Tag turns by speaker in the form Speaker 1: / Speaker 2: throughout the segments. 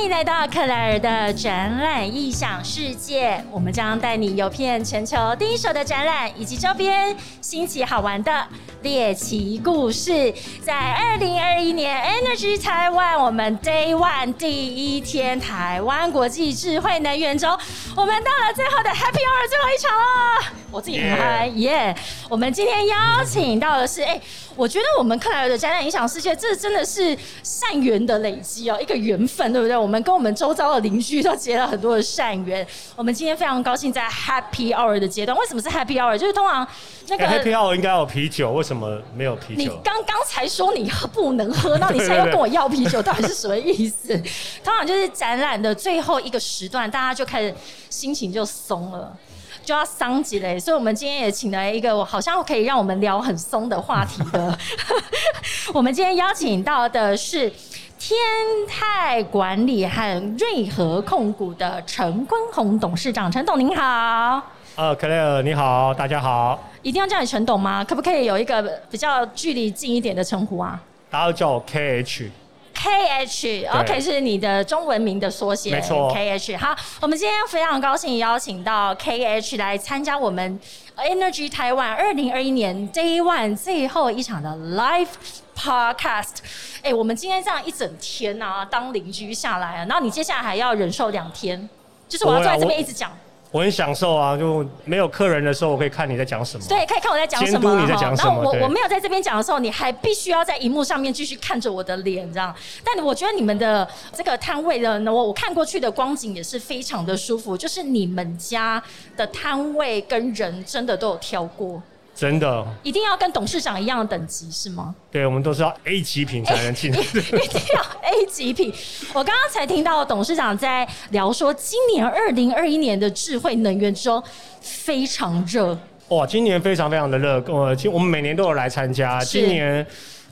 Speaker 1: 欢迎来到克莱尔的展览异想世界。我们将带你游遍全球第一手的展览以及周边新奇好玩的猎奇故事。在二零二一年 Energy Taiwan，我们 Day One 第一天台湾国际智慧能源周，我们到了最后的 Happy Hour 最后一场了。我自己很嗨耶！我们今天邀请到的是，哎，我觉得我们克莱尔的展览影响世界，这真的是善缘的累积哦，一个缘分，对不对？我们跟我们周遭的邻居都结了很多的善缘。我们今天非常高兴在 Happy Hour 的阶段，为什么是 Happy Hour？就是通常
Speaker 2: 那个 Happy Hour 应该有啤酒，为什么没有啤酒？
Speaker 1: 你刚刚才说你不能喝，那你现在又跟我要啤酒，到底是什么意思？通常就是展览的最后一个时段，大家就开始心情就松了。就要桑吉嘞，所以我们今天也请来一个我好像可以让我们聊很松的话题的。我们今天邀请到的是天泰管理和瑞和控股的陈坤宏董事长，陈董您好。
Speaker 2: 呃，克莱尔你好，大家好。
Speaker 1: 一定要叫你陈董吗？可不可以有一个比较距离近一点的称呼啊？
Speaker 2: 大家都叫我 KH。
Speaker 1: K H OK 是你的中文名的缩写，
Speaker 2: 没错。
Speaker 1: K H 好，我们今天非常高兴邀请到 K H 来参加我们 Energy Taiwan 二零二一年 Day One 最后一场的 Live Podcast。哎，我们今天这样一整天啊，当邻居下来啊，然后你接下来还要忍受两天，就是我要坐在这边一直讲。
Speaker 2: 我很享受啊，就没有客人的时候，我可以看你在讲什么。
Speaker 1: 对，可以看我在讲什么。
Speaker 2: 你在讲什么。然
Speaker 1: 后我我没有在这边讲的时候，你还必须要在荧幕上面继续看着我的脸，这样。但我觉得你们的这个摊位的，我我看过去的光景也是非常的舒服，就是你们家的摊位跟人真的都有挑过。
Speaker 2: 真的，
Speaker 1: 一定要跟董事长一样的等级是吗？
Speaker 2: 对，我们都是要 A 级品才能进。一
Speaker 1: 定要 A 级品。我刚刚才听到董事长在聊说，今年二零二一年的智慧能源中非常热。
Speaker 2: 哇，今年非常非常的热。我今我们每年都有来参加，今年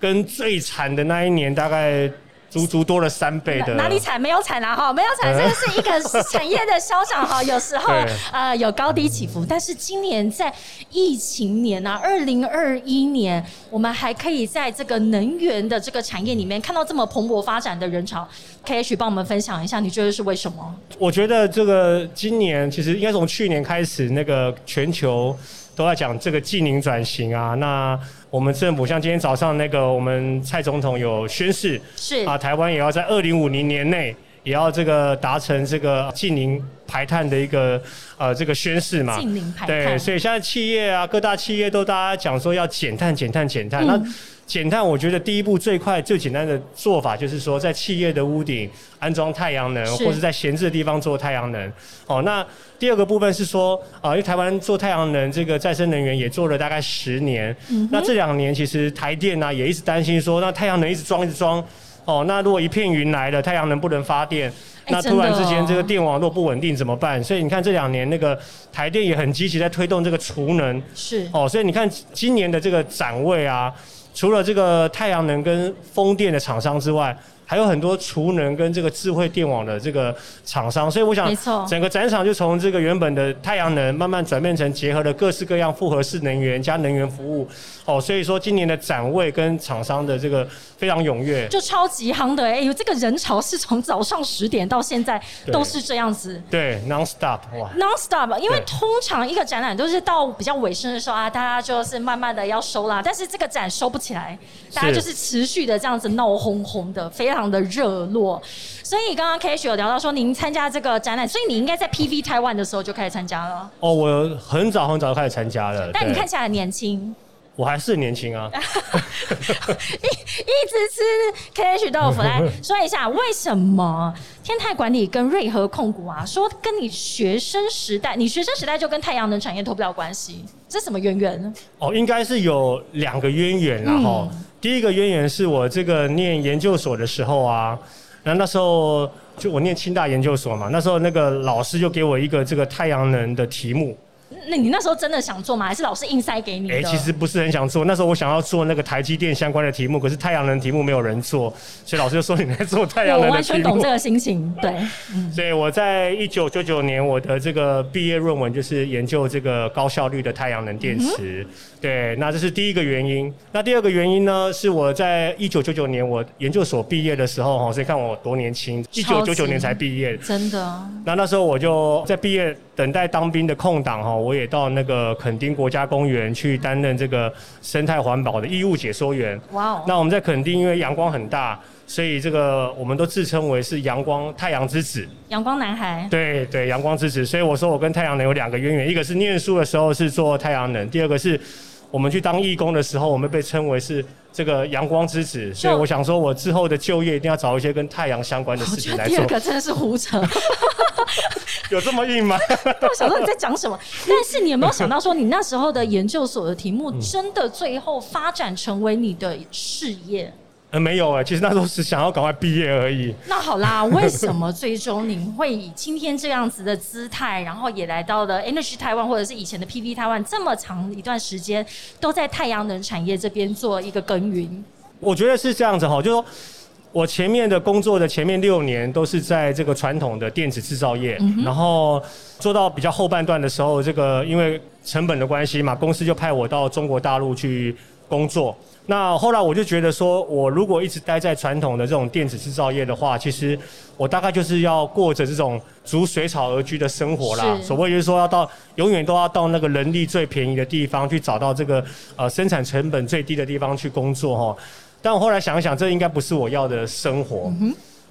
Speaker 2: 跟最惨的那一年大概。足足多了三倍的，
Speaker 1: 哪里惨没有惨啊？哈，没有惨，这个是一个产业的消长哈。有时候 呃有高低起伏，但是今年在疫情年啊，二零二一年，我们还可以在这个能源的这个产业里面看到这么蓬勃发展的人潮。K H 帮我们分享一下，你觉得是为什么？
Speaker 2: 我觉得这个今年其实应该从去年开始，那个全球。都在讲这个技能转型啊，那我们政府像今天早上那个我们蔡总统有宣誓，
Speaker 1: 是。
Speaker 2: 啊，台湾也要在二零五零年内也要这个达成这个近零排碳的一个呃这个宣誓嘛，
Speaker 1: 近零排碳，
Speaker 2: 对，所以现在企业啊各大企业都大家讲说要减碳减碳减碳，那。减碳，我觉得第一步最快、最简单的做法就是说，在企业的屋顶安装太阳能，或是在闲置的地方做太阳能。哦，那第二个部分是说，啊，因为台湾做太阳能这个再生能源也做了大概十年，那这两年其实台电呢也一直担心说，那太阳能一直装一直装，哦，那如果一片云来了，太阳能不能发电，那突然之间这个电网络不稳定怎么办？所以你看这两年那个台电也很积极在推动这个储能，
Speaker 1: 是
Speaker 2: 哦，所以你看今年的这个展位啊。除了这个太阳能跟风电的厂商之外，还有很多储能跟这个智慧电网的这个厂商，所以我想，整个展场就从这个原本的太阳能慢慢转变成结合了各式各样复合式能源加能源服务。哦，所以说今年的展位跟厂商的这个非常踊跃，
Speaker 1: 就超级夯的哎，呦这个人潮是从早上十点到现在都是这样子，
Speaker 2: 对，non stop 哇
Speaker 1: ，non stop，因为通常一个展览都是到比较尾声的时候啊，大家就是慢慢的要收啦，但是这个展收不起来，大家就是持续的这样子闹哄哄的，非常的热络。所以刚刚 K H 有聊到说您参加这个展览，所以你应该在 P V Taiwan 的时候就开始参加了。哦，
Speaker 2: 我很早很早就开始参加了，
Speaker 1: 但你看起来很年轻。
Speaker 2: 我还是年轻啊，
Speaker 1: 一一直吃 K H 豆腐来 说一下，为什么天泰管理跟瑞和控股啊，说跟你学生时代，你学生时代就跟太阳能产业脱不了关系，这什么渊源呢？
Speaker 2: 哦，应该是有两个渊源，然后第一个渊源是我这个念研究所的时候啊，那那时候就我念清大研究所嘛，那时候那个老师就给我一个这个太阳能的题目。
Speaker 1: 那你那时候真的想做吗？还是老师硬塞给你的？
Speaker 2: 哎，其实不是很想做。那时候我想要做那个台积电相关的题目，可是太阳能题目没有人做，所以老师就说你来做太阳能的题目。我
Speaker 1: 完全懂这个心情，对。
Speaker 2: 所以我在一九九九年，我的这个毕业论文就是研究这个高效率的太阳能电池。对，那这是第一个原因。那第二个原因呢，是我在一九九九年我研究所毕业的时候哈，所以看我多年轻，一九九九年才毕业，
Speaker 1: 真的。
Speaker 2: 那那时候我就在毕业等待当兵的空档哈，我也到那个垦丁国家公园去担任这个生态环保的义务解说员。哇哦。那我们在垦丁，因为阳光很大，所以这个我们都自称为是阳光太阳之子，
Speaker 1: 阳光男孩。
Speaker 2: 对对，阳光之子。所以我说我跟太阳能有两个渊源，一个是念书的时候是做太阳能，第二个是。我们去当义工的时候，我们被称为是这个阳光之子，所以我想说，我之后的就业一定要找一些跟太阳相关的事情来做。
Speaker 1: 第二个真的是胡扯，
Speaker 2: 有这么硬吗？
Speaker 1: 我想说你在讲什么？但是你有没有想到说，你那时候的研究所的题目，真的最后发展成为你的事业？
Speaker 2: 呃，没有哎，其实那时候是想要赶快毕业而已。
Speaker 1: 那好啦，为什么最终您会以今天这样子的姿态，然后也来到了 Energy 台湾，或者是以前的 PV 台湾，这么长一段时间都在太阳能产业这边做一个耕耘？
Speaker 2: 我觉得是这样子哈，就是说我前面的工作的前面六年都是在这个传统的电子制造业，然后做到比较后半段的时候，这个因为成本的关系嘛，公司就派我到中国大陆去工作。那后来我就觉得说，我如果一直待在传统的这种电子制造业的话，其实我大概就是要过着这种逐水草而居的生活啦。所谓就是说，要到永远都要到那个人力最便宜的地方去找到这个呃生产成本最低的地方去工作哈。但我后来想一想，这应该不是我要的生活。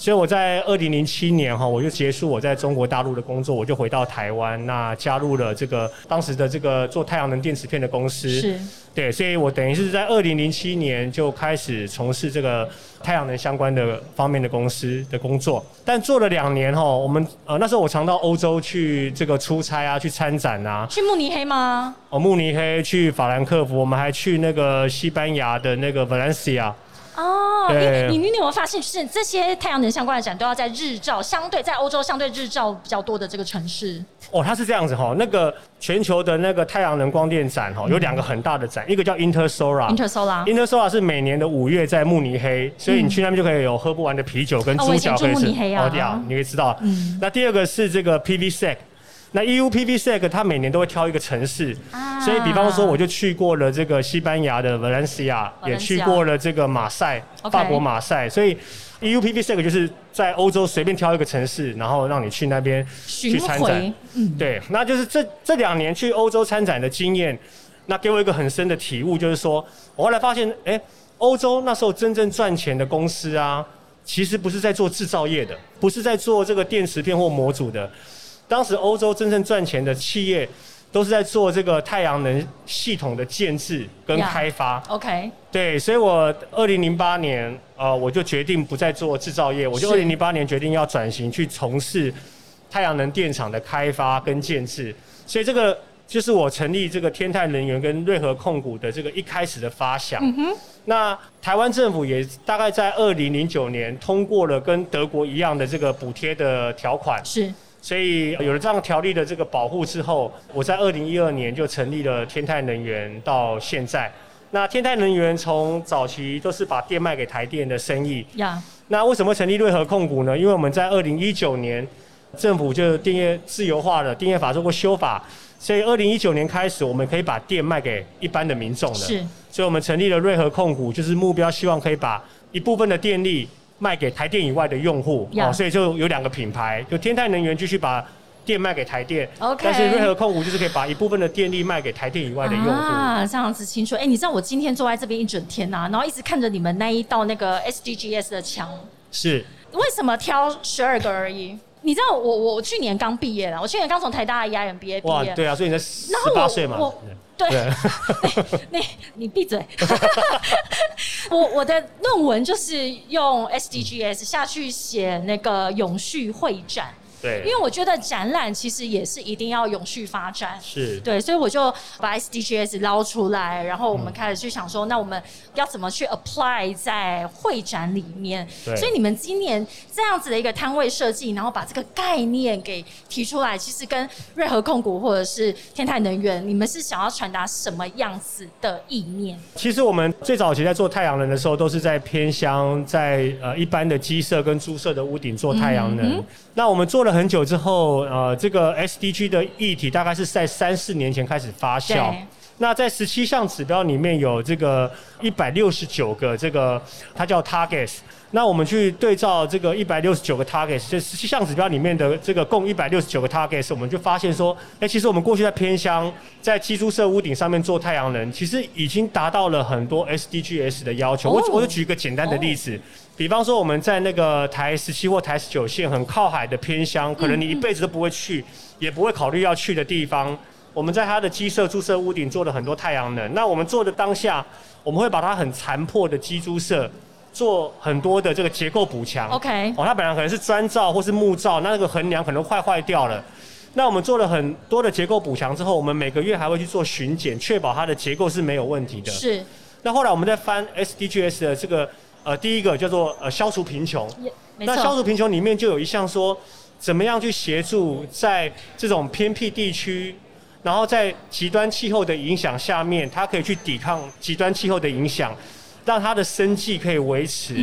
Speaker 2: 所以我在二零零七年哈，我就结束我在中国大陆的工作，我就回到台湾，那加入了这个当时的这个做太阳能电池片的公司。
Speaker 1: 是。
Speaker 2: 对，所以我等于是在二零零七年就开始从事这个太阳能相关的方面的公司的工作，但做了两年哈，我们呃那时候我常到欧洲去这个出差啊，去参展啊。
Speaker 1: 去慕尼黑吗？
Speaker 2: 哦，慕尼黑，去法兰克福，我们还去那个西班牙的那个 Valencia。
Speaker 1: 哦，你你你有没有发现，就是这些太阳能相关的展都要在日照相对在欧洲相对日照比较多的这个城市？
Speaker 2: 哦，它是这样子哈，那个全球的那个太阳能光电展哈，有两个很大的展，一个叫
Speaker 1: Intersolar，Intersolar，Intersolar
Speaker 2: 是每年的五月在慕尼黑，所以你去那边就可以有喝不完的啤酒跟猪脚可以吃。
Speaker 1: 哦，对
Speaker 2: 啊，你可以知道。嗯那第二个是这个 PVSec。那 EUPVSec 它每年都会挑一个城市，所以比方说我就去过了这个西班牙的 Valencia，也去过了这个马赛，法国马赛，所以 EUPVSec 就是在欧洲随便挑一个城市，然后让你去那边去参展。对，那就是这这两年去欧洲参展的经验，那给我一个很深的体悟，就是说我后来发现，哎，欧洲那时候真正赚钱的公司啊，其实不是在做制造业的，不是在做这个电池片或模组的。当时欧洲真正赚钱的企业，都是在做这个太阳能系统的建制跟开发。
Speaker 1: OK，
Speaker 2: 对，所以我二零零八年，呃，我就决定不再做制造业，我就二零零八年决定要转型去从事太阳能电厂的开发跟建制。所以这个就是我成立这个天泰能源跟瑞和控股的这个一开始的发想。嗯哼。那台湾政府也大概在二零零九年通过了跟德国一样的这个补贴的条款。
Speaker 1: 是。
Speaker 2: 所以有了这样条例的这个保护之后，我在二零一二年就成立了天泰能源，到现在。那天泰能源从早期都是把电卖给台电的生意。呀。那为什么成立瑞和控股呢？因为我们在二零一九年，政府就电业自由化了，电业法做过修法，所以二零一九年开始，我们可以把电卖给一般的民众了。
Speaker 1: 是。
Speaker 2: 所以我们成立了瑞和控股，就是目标希望可以把一部分的电力。卖给台电以外的用户，哦，所以就有两个品牌，就天泰能源继续把电卖给台电
Speaker 1: ，OK，
Speaker 2: 但是瑞和控股就是可以把一部分的电力卖给台电以外的用户。啊，
Speaker 1: 这样子清楚。哎，你知道我今天坐在这边一整天呐，然后一直看着你们那一道那个 SDGs 的墙，
Speaker 2: 是
Speaker 1: 为什么挑十二个而已？你知道我我去年刚毕业了，我去年刚从台大 EIMBA 毕业。哇，
Speaker 2: 对啊，所以你才十八岁嘛。
Speaker 1: 对，你 你闭嘴。我我的论文就是用 SDGs 下去写那个永续会展，
Speaker 2: 对，
Speaker 1: 因为我觉得展览其实也是一定要永续发展。
Speaker 2: 是
Speaker 1: 对，所以我就把 SDGs 捞出来，然后我们开始去想说，那我们要怎么去 apply 在会展里面？
Speaker 2: 对
Speaker 1: 所以你们今年这样子的一个摊位设计，然后把这个概念给提出来，其实跟瑞和控股或者是天泰能源，你们是想要传达什么样子的意念？
Speaker 2: 其实我们最早期在做太阳能的时候，都是在偏乡，在呃一般的鸡舍跟猪舍的屋顶做太阳能。那我们做很久之后，呃，这个 SDG 的议题大概是在三四年前开始发酵。那在十七项指标里面有这个一百六十九个这个，它叫 targets。那我们去对照这个一百六十九个 targets，这十七项指标里面的这个共一百六十九个 targets，我们就发现说，哎、其实我们过去在偏乡，在基督社屋顶上面做太阳能，其实已经达到了很多 SDGs 的要求。
Speaker 1: 哦
Speaker 2: 我我就举一个简单的例子。比方说，我们在那个台十七或台十九线很靠海的偏乡，可能你一辈子都不会去，也不会考虑要去的地方，我们在它的鸡舍、猪舍屋顶做了很多太阳能。那我们做的当下，我们会把它很残破的鸡猪舍做很多的这个结构补强。
Speaker 1: OK
Speaker 2: 哦，它本来可能是砖造或是木造，那那个横梁可能快坏掉了。那我们做了很多的结构补强之后，我们每个月还会去做巡检，确保它的结构是没有问题的。
Speaker 1: 是，
Speaker 2: 那后来我们在翻 SDGs 的这个呃第一个叫做呃消除贫穷，那消除贫穷里面就有一项说，怎么样去协助在这种偏僻地区，然后在极端气候的影响下面，它可以去抵抗极端气候的影响，让它的生计可以维持。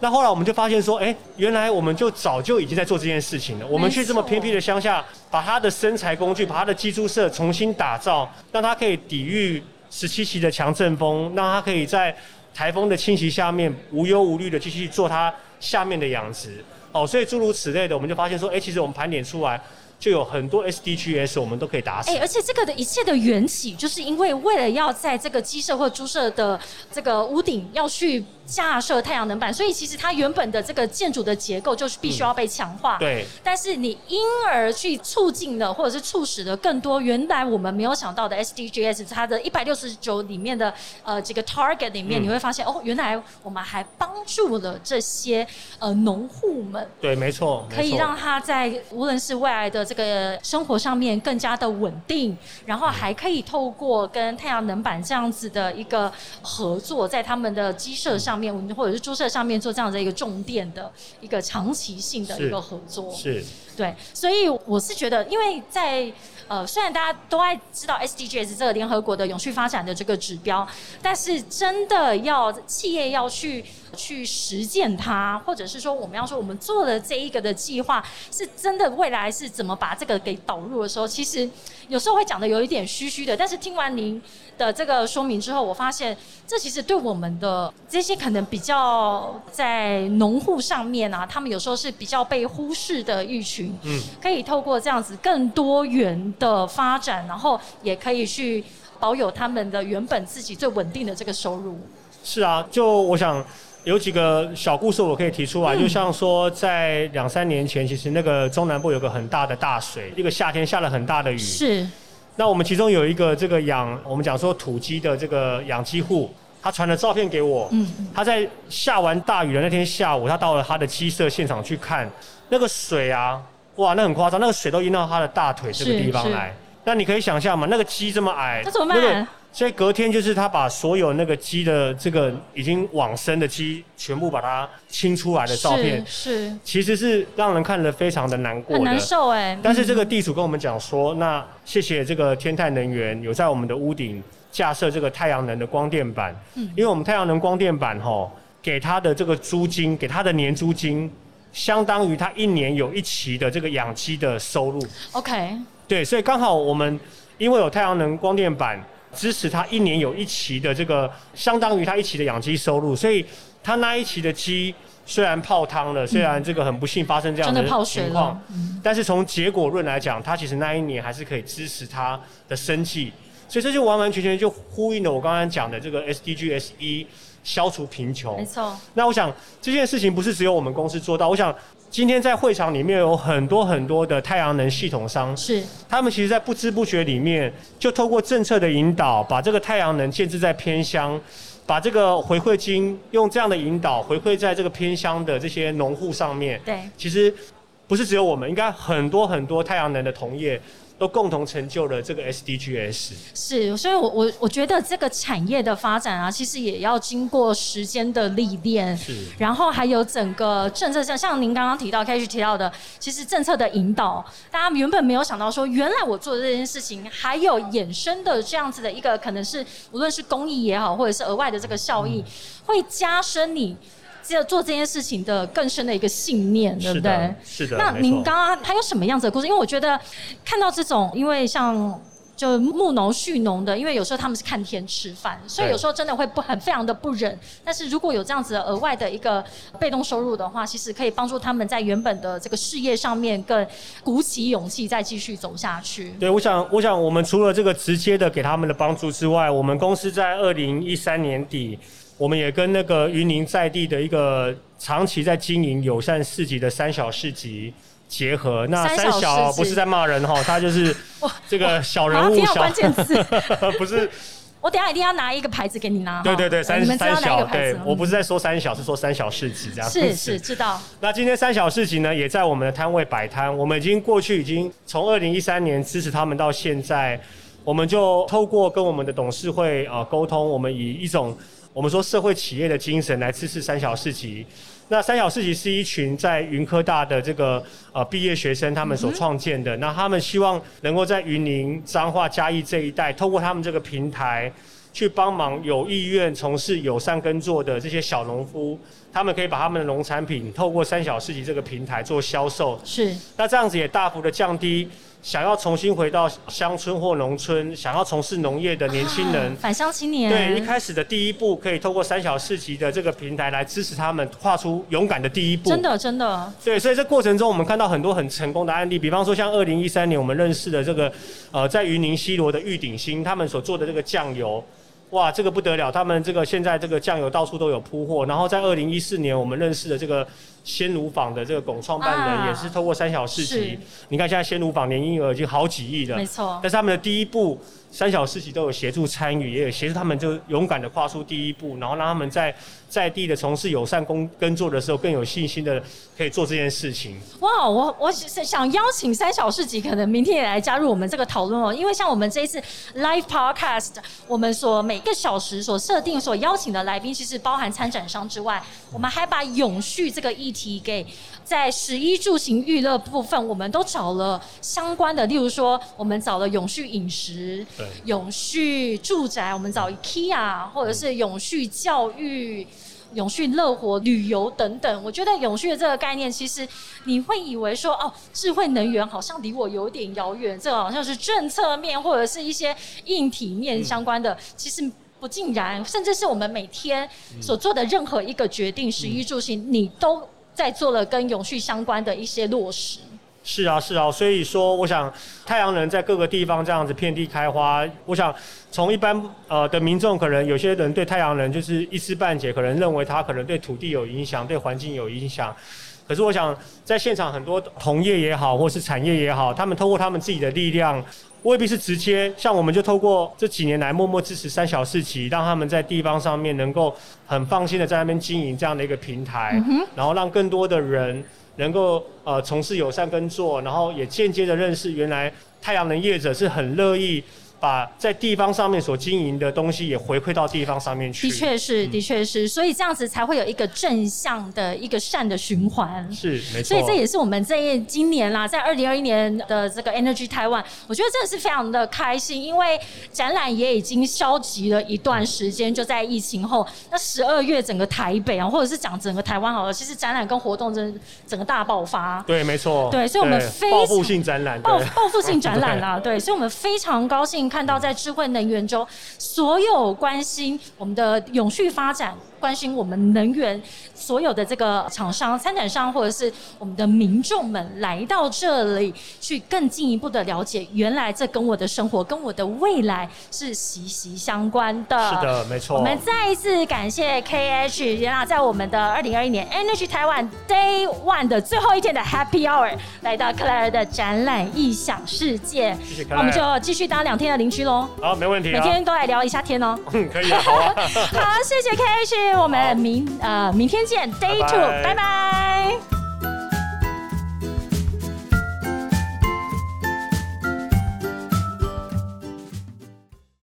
Speaker 2: 那后来我们就发现说，哎、原来我们就早就已经在做这件事情了。我们去这么偏僻的乡下，把它的生财工具，把它的基础社重新打造，让它可以抵御十七级的强阵风，让它可以在台风的侵袭下面无忧无虑的继续做它下面的养殖。哦，所以诸如此类的，我们就发现说，哎、其实我们盘点出来就有很多 SDGs 我们都可以打死。
Speaker 1: 哎、而且这个的一切的缘起，就是因为为了要在这个鸡舍或猪舍的这个屋顶要去架设太阳能板，所以其实它原本的这个建筑的结构就是必须要被强化。
Speaker 2: 对，
Speaker 1: 但是你因而去促进了，或者是促使了更多原来我们没有想到的 SDGs，它的一百六十九里面的呃这个 target 里面，
Speaker 2: 嗯。
Speaker 1: 你会发现哦，原来我们还帮助了这些呃农户们，
Speaker 2: 对，没错，没错。
Speaker 1: 可以让他在无论是未来的这个生活上面更加的稳定，然后还可以透过跟太阳能板这样子的一个合作，在他们的鸡舍上面或者是注射上面做这样的一个重电的一个长期性的一个合作。
Speaker 2: 是
Speaker 1: 对，所以我是觉得，因为在呃，虽然大家都爱知道 SDGs 这个联合国的永续发展的这个指标，但是真的要企业要去去实践它，或者是说我们要说我们做了这一个的计划，是真的未来是怎么把这个给导入的时候，其实有时候会讲的有一点虚虚的。但是听完您的这个说明之后，我发现这其实对我们的这些可能比较在农户上面啊，他们有时候是比较被忽视的一群，
Speaker 2: 嗯，
Speaker 1: 可以透过这样子更多元的发展，然后也可以去保有他们的原本自己最稳定的这个收入。
Speaker 2: 是啊，就我想有几个小故事我可以提出来，
Speaker 1: 嗯。
Speaker 2: 就像说在两三年前，其实那个中南部有个很大的大水，一个夏天下了很大的雨，
Speaker 1: 是，
Speaker 2: 那我们其中有一个这个养，我们讲说土鸡的这个养鸡户，他传了照片给我，
Speaker 1: 嗯，
Speaker 2: 他在下完大雨的那天下午，他到了他的鸡舍现场去看，那个水啊，哇，那很夸张，那个水都淹到他的大腿这个地方来。那你可以想象嘛，那个鸡这么矮，
Speaker 1: 那怎么
Speaker 2: 那个
Speaker 1: 办？
Speaker 2: 所以隔天就是他把所有那个鸡的这个已经往生的鸡全部把它清出来的照片，
Speaker 1: 是
Speaker 2: 其实是让人看了非常的难过的。
Speaker 1: 很难受哎。
Speaker 2: 但是这个地主跟我们讲说，那谢谢这个天泰能源有在我们的屋顶架设这个太阳能的光电板，
Speaker 1: 嗯
Speaker 2: 因为我们太阳能光电板吼给他的这个租金，给他的年租金，相当于他一年有一期的这个养鸡的收入。
Speaker 1: OK，
Speaker 2: 对，所以刚好我们因为有太阳能光电板支持他一年有一期的这个，相当于他一期的养鸡收入，所以他那一期的鸡虽然泡汤了，虽然这个很不幸发生这样
Speaker 1: 真的
Speaker 2: 情况但是从结果论来讲，他其实那一年还是可以支持他的生计，所以这就完完全全就呼应了我刚刚讲的这个 SDGs 一消除贫穷
Speaker 1: 没。错，
Speaker 2: 那我想这件事情不是只有我们公司做到，我想今天在会场里面有很多很多的太阳能系统商，
Speaker 1: 是
Speaker 2: 他们其实在不知不觉里面就透过政策的引导，把这个太阳能建置在偏乡。把这个回馈金用这样的引导回馈在这个偏乡的这些农户上面，
Speaker 1: 对，
Speaker 2: 其实不是只有我们，应该很多很多太阳能的同业。都共同成就了这个 SDGs。
Speaker 1: 是，所以，我我我觉得这个产业的发展啊，其实也要经过时间的历练。
Speaker 2: 是。
Speaker 1: 然后还有整个政策，上像您刚刚提到开始提到的，其实政策的引导，大家原本没有想到说，原来我做的这件事情还有衍生的这样子的一个，可能是无论是公益也好，或者是额外的这个效益，会加深你。做做这件事情的更深的一个信念，对不对？
Speaker 2: 是的。
Speaker 1: 那您刚刚还有什么样子的故事？因为我觉得看到这种，因为像就牧农蓄农的，因为有时候他们是看天吃饭，所以有时候真的会不很非常的不忍。但是如果有这样子额外的一个被动收入的话，其实可以帮助他们在原本的这个事业上面更鼓起勇气，再继续走下去。
Speaker 2: 对，我想，我想我们除了这个直接的给他们的帮助之外，我们公司在二零一三年底。我们也跟那个云林在地的一个长期在经营友善市集的三小市集结合。那三小不是在骂人哈，他就是这个小人物。
Speaker 1: 小关键词
Speaker 2: 不是。
Speaker 1: 我等下一定要拿一个牌子给你拿。
Speaker 2: 对对对，三三小。对，我不是在说三小，是说三小市集这样。
Speaker 1: 是是知道。
Speaker 2: 那今天三小市集呢，也在我们的摊位摆摊。我们已经过去已经从二零一三年支持他们到现在，我们就透过跟我们的董事会啊沟通，我们以一种。我们说社会企业的精神来支持三小市集。那三小市集是一群在云科大的这个呃毕业学生他们所创建的。那他们希望能够在云林、彰化、嘉义这一带，透过他们这个平台，去帮忙有意愿从事友善耕作的这些小农夫，他们可以把他们的农产品透过三小市集这个平台做销售。
Speaker 1: 是。
Speaker 2: 那这样子也大幅的降低。想要重新回到乡村或农村，想要从事农业的年轻人，
Speaker 1: 返乡青年，
Speaker 2: 对一开始的第一步，可以透过三小市集的这个平台来支持他们，跨出勇敢的第一步。
Speaker 1: 真的，真的。
Speaker 2: 对，所以这过程中，我们看到很多很成功的案例，比方说像二零一三年我们认识的这个，呃，在云林西罗的玉鼎新，他们所做的这个酱油，哇，这个不得了，他们这个现在这个酱油到处都有铺货。然后在二零一四年，我们认识的这个。鲜乳坊的这个龚创办人也是透过三小市集，你看现在鲜乳坊年营业额已经好几亿了，
Speaker 1: 没错。
Speaker 2: 但是他们的第一步，三小市集都有协助参与，也有协助他们就勇敢的跨出第一步，然后让他们在在地的从事友善工耕作的时候更有信心的可以做这件事情。
Speaker 1: 哇，我我想邀请三小市集，可能明天也来加入我们这个讨论哦，因为像我们这一次 live podcast，我们所每一个小时所设定所邀请的来宾，其实包含参展商之外，我们还把永续这个议题。给在十一住行娱乐部分，我们都找了相关的，例如说，我们找了永续饮食、永续住宅，我们找 IKEA，或者是永续教育、永续乐活旅游等等。我觉得永续的这个概念，其实你会以为说，哦，智慧能源好像离我有点遥远，这好像是政策面或者是一些硬体面相关的，其实不尽然，甚至是我们每天所做的任何一个决定，十一住行，你都。在做了跟永续相关的一些落实。
Speaker 2: 是啊，是啊，所以说，我想太阳能在各个地方这样子遍地开花。我想从一般呃的民众，可能有些人对太阳能就是一知半解，可能认为它可能对土地有影响，对环境有影响。可是我想在现场很多同业也好，或是产业也好，他们通过他们自己的力量。未必是直接，像我们就透过这几年来默默支持三小四企，让他们在地方上面能够很放心的在那边经营这样的一个平台，然后让更多的人能够呃从事友善耕作，然后也间接的认识原来太阳能业者是很乐意。把在地方上面所经营的东西也回馈到地方上面去。
Speaker 1: 的确是，的确是，所以这样子才会有一个正向的一个善的循环。
Speaker 2: 是，没错。
Speaker 1: 所以这也是我们这今年啦，在二零二一年的这个 Energy Taiwan，我觉得真的是非常的开心，因为展览也已经消极了一段时间，就在疫情后，那十二月整个台北啊，或者是讲整个台湾好了，其实展览跟活动真整个大爆发。
Speaker 2: 对，没错。
Speaker 1: 对，所以我们非
Speaker 2: 报复性展览，
Speaker 1: 报报复性展览啊，对，所以我们非常高兴。看到在智慧能源中，所有关心我们的永续发展。关心我们能源所有的这个厂商、参展商，或者是我们的民众们来到这里，去更进一步的了解，原来这跟我的生活、跟我的未来是息息相关的。
Speaker 2: 是的，没错。
Speaker 1: 我们再一次感谢 KH，原来在我们的二零二一年 Energy Taiwan Day One 的最后一天的 Happy Hour，来到克莱尔的展览异想世界。
Speaker 2: 谢谢。
Speaker 1: 那我们就继续当两天的邻居喽。
Speaker 2: 好，没问题。
Speaker 1: 每天都来聊一下天哦。
Speaker 2: 嗯，可以啊，好啊。
Speaker 1: 好，谢谢 KH。我们明呃明天见，Day Two，拜拜。